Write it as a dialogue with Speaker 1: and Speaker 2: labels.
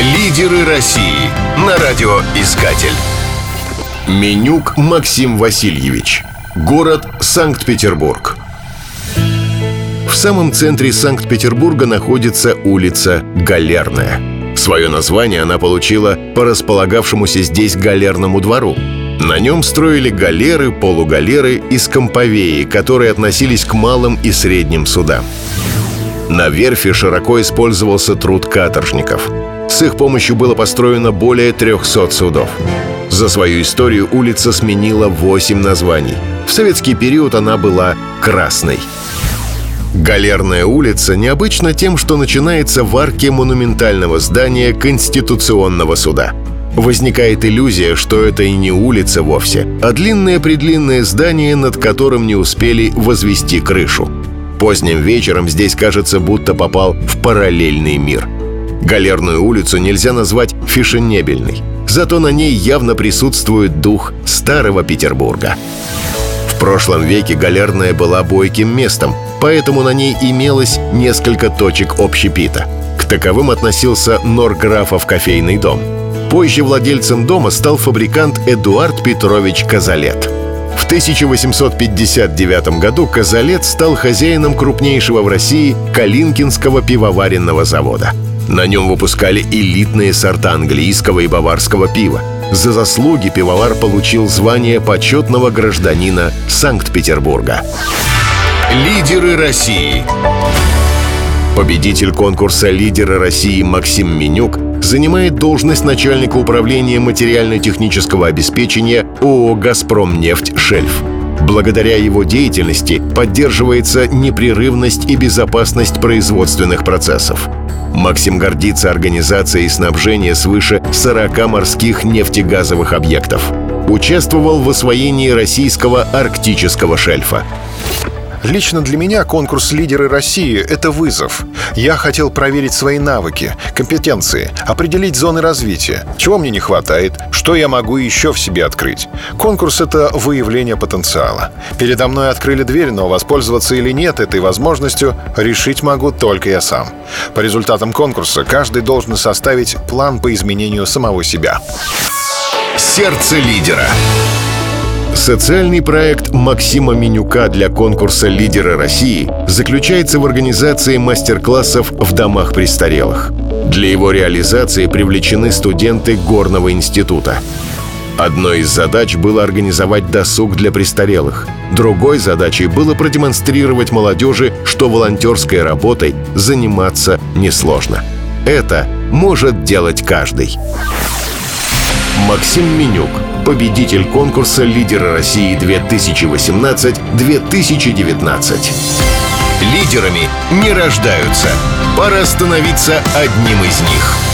Speaker 1: Лидеры России на радиоискатель. Менюк Максим Васильевич. Город Санкт-Петербург. В самом центре Санкт-Петербурга находится улица Галерная. Свое название она получила по располагавшемуся здесь галерному двору. На нем строили галеры, полугалеры и скомповеи, которые относились к малым и средним судам. На верфи широко использовался труд каторжников. С их помощью было построено более 300 судов. За свою историю улица сменила 8 названий. В советский период она была «Красной». Галерная улица необычна тем, что начинается в арке монументального здания Конституционного суда. Возникает иллюзия, что это и не улица вовсе, а длинное-предлинное здание, над которым не успели возвести крышу. Поздним вечером здесь кажется, будто попал в параллельный мир. Галерную улицу нельзя назвать фешенебельной, зато на ней явно присутствует дух старого Петербурга. В прошлом веке Галерная была бойким местом, поэтому на ней имелось несколько точек общепита. К таковым относился Норграфов кофейный дом. Позже владельцем дома стал фабрикант Эдуард Петрович Казалет. В 1859 году Казалет стал хозяином крупнейшего в России Калинкинского пивоваренного завода. На нем выпускали элитные сорта английского и баварского пива. За заслуги пивовар получил звание почетного гражданина Санкт-Петербурга. Лидеры России. Победитель конкурса «Лидеры России» Максим Менюк занимает должность начальника управления материально-технического обеспечения ООО «Газпромнефть Шельф». Благодаря его деятельности поддерживается непрерывность и безопасность производственных процессов. Максим гордится организацией снабжения свыше 40 морских нефтегазовых объектов. Участвовал в освоении российского арктического шельфа.
Speaker 2: Лично для меня конкурс «Лидеры России» — это вызов. Я хотел проверить свои навыки, компетенции, определить зоны развития, чего мне не хватает, что я могу еще в себе открыть. Конкурс — это выявление потенциала. Передо мной открыли дверь, но воспользоваться или нет этой возможностью решить могу только я сам. По результатам конкурса каждый должен составить план по изменению самого себя.
Speaker 1: Сердце лидера. Социальный проект Максима Менюка для конкурса «Лидеры России» заключается в организации мастер-классов в домах престарелых. Для его реализации привлечены студенты Горного института. Одной из задач было организовать досуг для престарелых. Другой задачей было продемонстрировать молодежи, что волонтерской работой заниматься несложно. Это может делать каждый. Максим Менюк – победитель конкурса «Лидеры России 2018-2019». Лидерами не рождаются. Пора становиться одним из них.